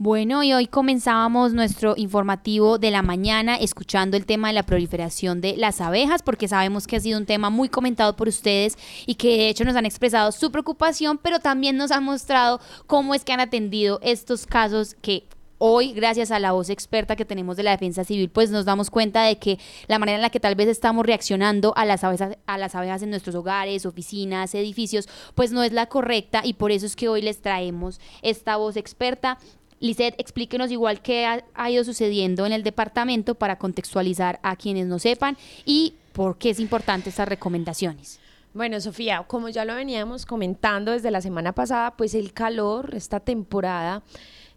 Bueno, y hoy comenzábamos nuestro informativo de la mañana escuchando el tema de la proliferación de las abejas, porque sabemos que ha sido un tema muy comentado por ustedes y que de hecho nos han expresado su preocupación, pero también nos han mostrado cómo es que han atendido estos casos que hoy, gracias a la voz experta que tenemos de la defensa civil, pues nos damos cuenta de que la manera en la que tal vez estamos reaccionando a las abejas, a las abejas en nuestros hogares, oficinas, edificios, pues no es la correcta y por eso es que hoy les traemos esta voz experta. Lisette, explíquenos igual qué ha, ido sucediendo en el departamento para contextualizar a quienes no sepan y por qué es importante estas recomendaciones. Bueno, Sofía, como ya lo veníamos comentando desde la semana pasada, pues el calor, esta temporada,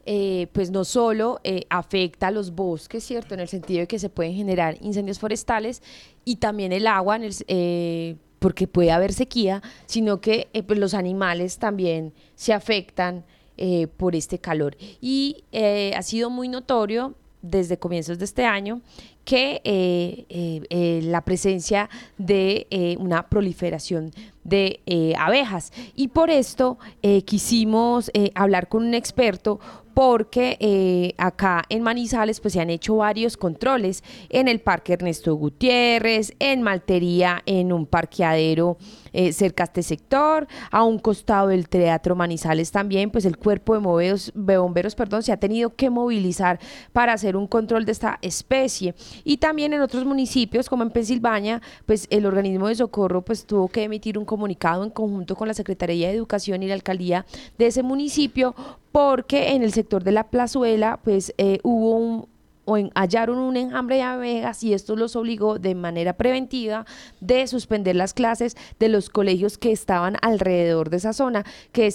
eh, pues no solo eh, afecta a los bosques, ¿cierto? En el sentido de que se pueden generar incendios forestales y también el agua, eh, porque puede haber sequía, sino que pues los animales también se afectan eh, por este calor. Y eh, ha sido muy notorio desde comienzos de este año que eh, la presencia de una proliferación de abejas. Y por esto quisimos hablar con un experto porque eh, acá en Manizales pues se han hecho varios controles en el Parque Ernesto Gutiérrez, en Maltería, en un parqueadero eh, cerca a este sector, a un costado del Teatro Manizales también, pues el cuerpo de bomberos, perdón, se ha tenido que movilizar para hacer un control de esta especie. Y también en otros municipios, como en Pensilvania, pues el organismo de socorro pues tuvo que emitir un comunicado en conjunto con la Secretaría de Educación y la Alcaldía de ese municipio porque en el sector de la plazuela pues eh, hubo un, o hallaron un enjambre de abejas y esto los obligó de manera preventiva de suspender las clases de los colegios que estaban alrededor de esa zona, que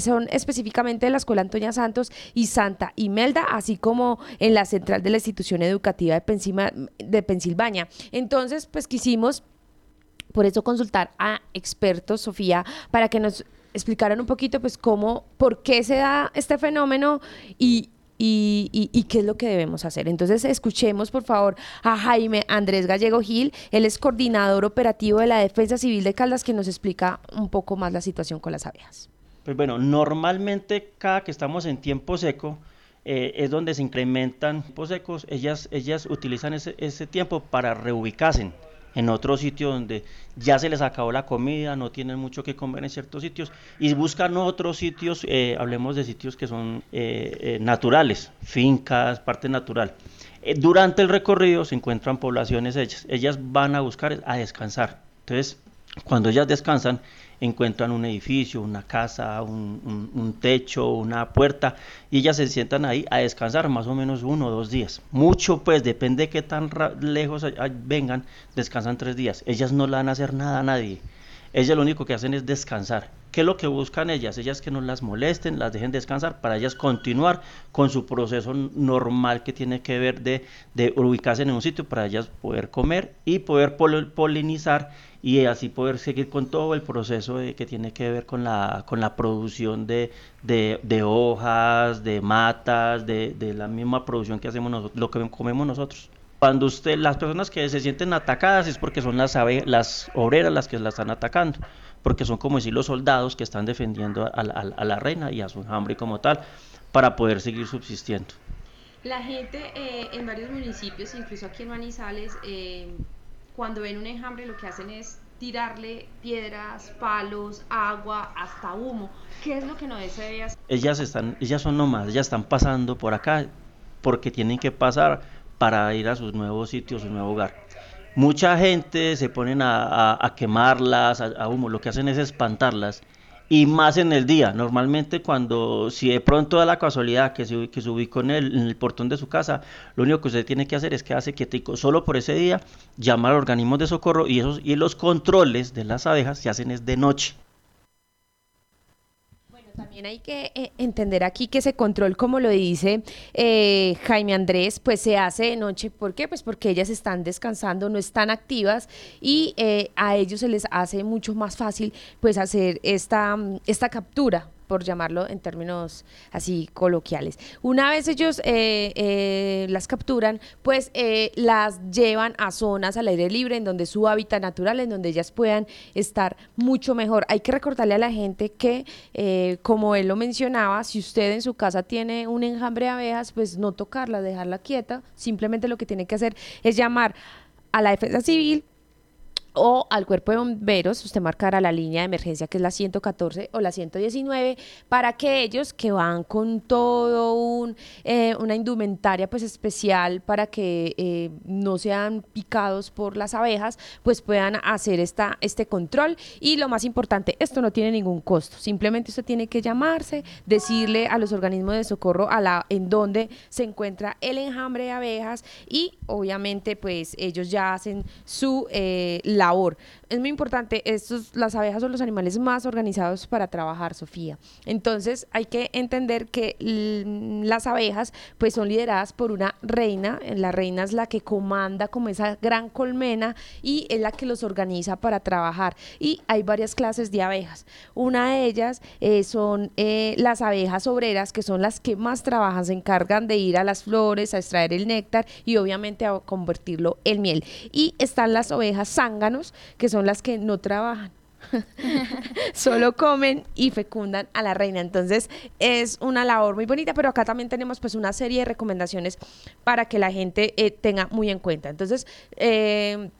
son específicamente la Escuela Antonia Santos y Santa Imelda, así como en la central de la institución educativa de, de Pensilvania. Entonces, pues quisimos por eso consultar a expertos, Sofía, para que nos explicaran un poquito pues cómo, por qué se da este fenómeno y, y, qué es lo que debemos hacer. Entonces, escuchemos por favor a Jaime Andrés Gallego Gil, él es coordinador operativo de la Defensa Civil de Caldas, que nos explica un poco más la situación con las abejas. Pues bueno, normalmente cada que estamos en tiempo seco, eh, es donde se incrementan tiempos secos, ellas, ellas utilizan ese, ese tiempo para reubicarse en otro sitio donde ya se les acabó la comida, no tienen mucho que comer en ciertos sitios y buscan otros sitios, eh, hablemos de sitios que son eh, eh, naturales, fincas, parte natural. durante el recorrido se encuentran poblaciones ellas, ellas van a buscar a descansar. Entonces, cuando ellas descansan, encuentran un edificio, una casa, un, techo, una puerta, y ellas se sientan ahí a descansar más o menos uno o dos días. Mucho, pues, depende de qué tan lejos vengan, descansan tres días. Ellas no le van a hacer nada a nadie. Ellas lo único que hacen es descansar. ¿Qué es lo que buscan ellas? Ellas que no las molesten, las dejen descansar para ellas continuar con su proceso normal que tiene que ver de, de ubicarse en un sitio para ellas poder comer y poder polinizar y así poder seguir con todo el proceso que tiene que ver con la, con la producción de, de, hojas, de matas, de, de, la misma producción que hacemos nosotros, lo que comemos nosotros. Cuando usted, las personas que se sienten atacadas es porque son las, las obreras las que la están atacando, porque son como decir los soldados que están defendiendo a, la reina y a su hambre como tal, para poder seguir subsistiendo. La gente eh, en varios municipios, incluso aquí en Manizales, eh, cuando ven un enjambre lo que hacen es tirarle piedras, palos, agua, hasta humo. ¿Qué es lo que no hacer? Ellas, están, ellas son nomás, ellas están pasando por acá porque tienen que pasar para ir a sus nuevos sitios, su nuevo hogar. Mucha gente se ponen a, quemarlas, a, humo, lo que hacen es espantarlas y más en el día. Normalmente cuando, si de pronto da la casualidad que se, que se ubicó en el, en el, portón de su casa, lo único que usted tiene que hacer es quedarse quietico solo por ese día, llamar a organismos de socorro y, esos, y los controles de las abejas se hacen es de noche. También hay que eh, entender aquí que ese control, como lo dice eh, Jaime Andrés, pues se hace de noche. ¿Por qué? Pues porque ellas están descansando, no están activas y eh, a ellos se les hace mucho más fácil pues hacer esta, esta captura por llamarlo en términos así coloquiales. Una vez ellos eh, eh, las capturan, pues eh, las llevan a zonas al aire libre, en donde su hábitat natural, en donde ellas puedan estar mucho mejor. Hay que recordarle a la gente que, como él lo mencionaba, si usted en su casa tiene un enjambre de abejas, pues no tocarla, dejarla quieta, simplemente lo que tiene que hacer es llamar a la defensa civil o al cuerpo de bomberos, usted marcará la línea de emergencia que es la 114 o la 119 para que ellos que van con todo un, eh, una indumentaria pues especial para que eh, no sean picados por las abejas pues puedan hacer esta, este control. Y lo más importante, esto no tiene ningún costo, simplemente usted tiene que llamarse, decirle a los organismos de socorro a la, en donde se encuentra el enjambre de abejas y obviamente pues ellos ya hacen su eh, labor. Es muy importante, estos, las abejas son los animales más organizados para trabajar, Sofía. Entonces hay que entender que las abejas pues son lideradas por una reina, la reina es la que comanda como esa gran colmena y es la que los organiza para trabajar. Y hay varias clases de abejas. Una de ellas eh, son eh, las abejas obreras, que son las que más trabajan, se encargan de ir a las flores, a extraer el néctar y obviamente a convertirlo en miel. Y están las ovejas que son las que no trabajan. solo comen y fecundan a la reina. Entonces es una labor muy bonita, pero acá también tenemos pues una serie de recomendaciones para que la gente eh, tenga muy en cuenta. Entonces, eh,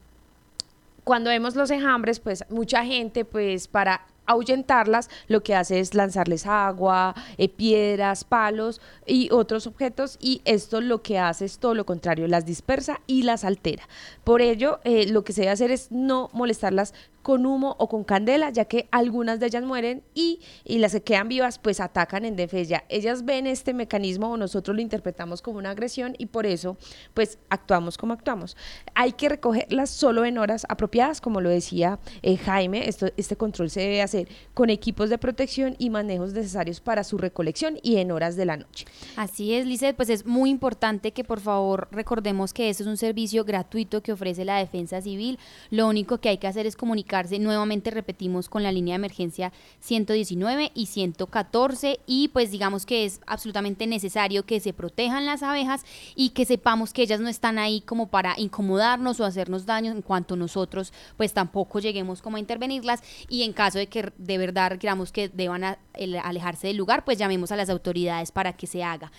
cuando vemos los enjambres, pues mucha gente pues para ahuyentarlas, lo que hace es lanzarles agua, eh, piedras, palos y otros objetos y esto lo que hace es todo lo contrario, las dispersa y las altera. Por ello, lo que se debe hacer es no molestarlas con humo o con candela, ya que algunas de ellas mueren y, y las que quedan vivas pues atacan en defensa. Ellas ven este mecanismo o nosotros lo interpretamos como una agresión y por eso pues actuamos como actuamos. Hay que recogerlas solo en horas apropiadas, como lo decía eh, Jaime, esto, este control se debe hacer con equipos de protección y manejos necesarios para su recolección y en horas de la noche. Así es, Lizeth, pues es muy importante que por favor recordemos que esto es un servicio gratuito que ofrece la Defensa Civil. Lo único que hay que hacer es comunicar nuevamente repetimos con la línea de emergencia 119 y 114 y pues digamos que es absolutamente necesario que se protejan las abejas y que sepamos que ellas no están ahí como para incomodarnos o hacernos daño en cuanto nosotros pues tampoco lleguemos como a intervenirlas y en caso de que de verdad queramos que deban alejarse del lugar pues llamemos a las autoridades para que se haga.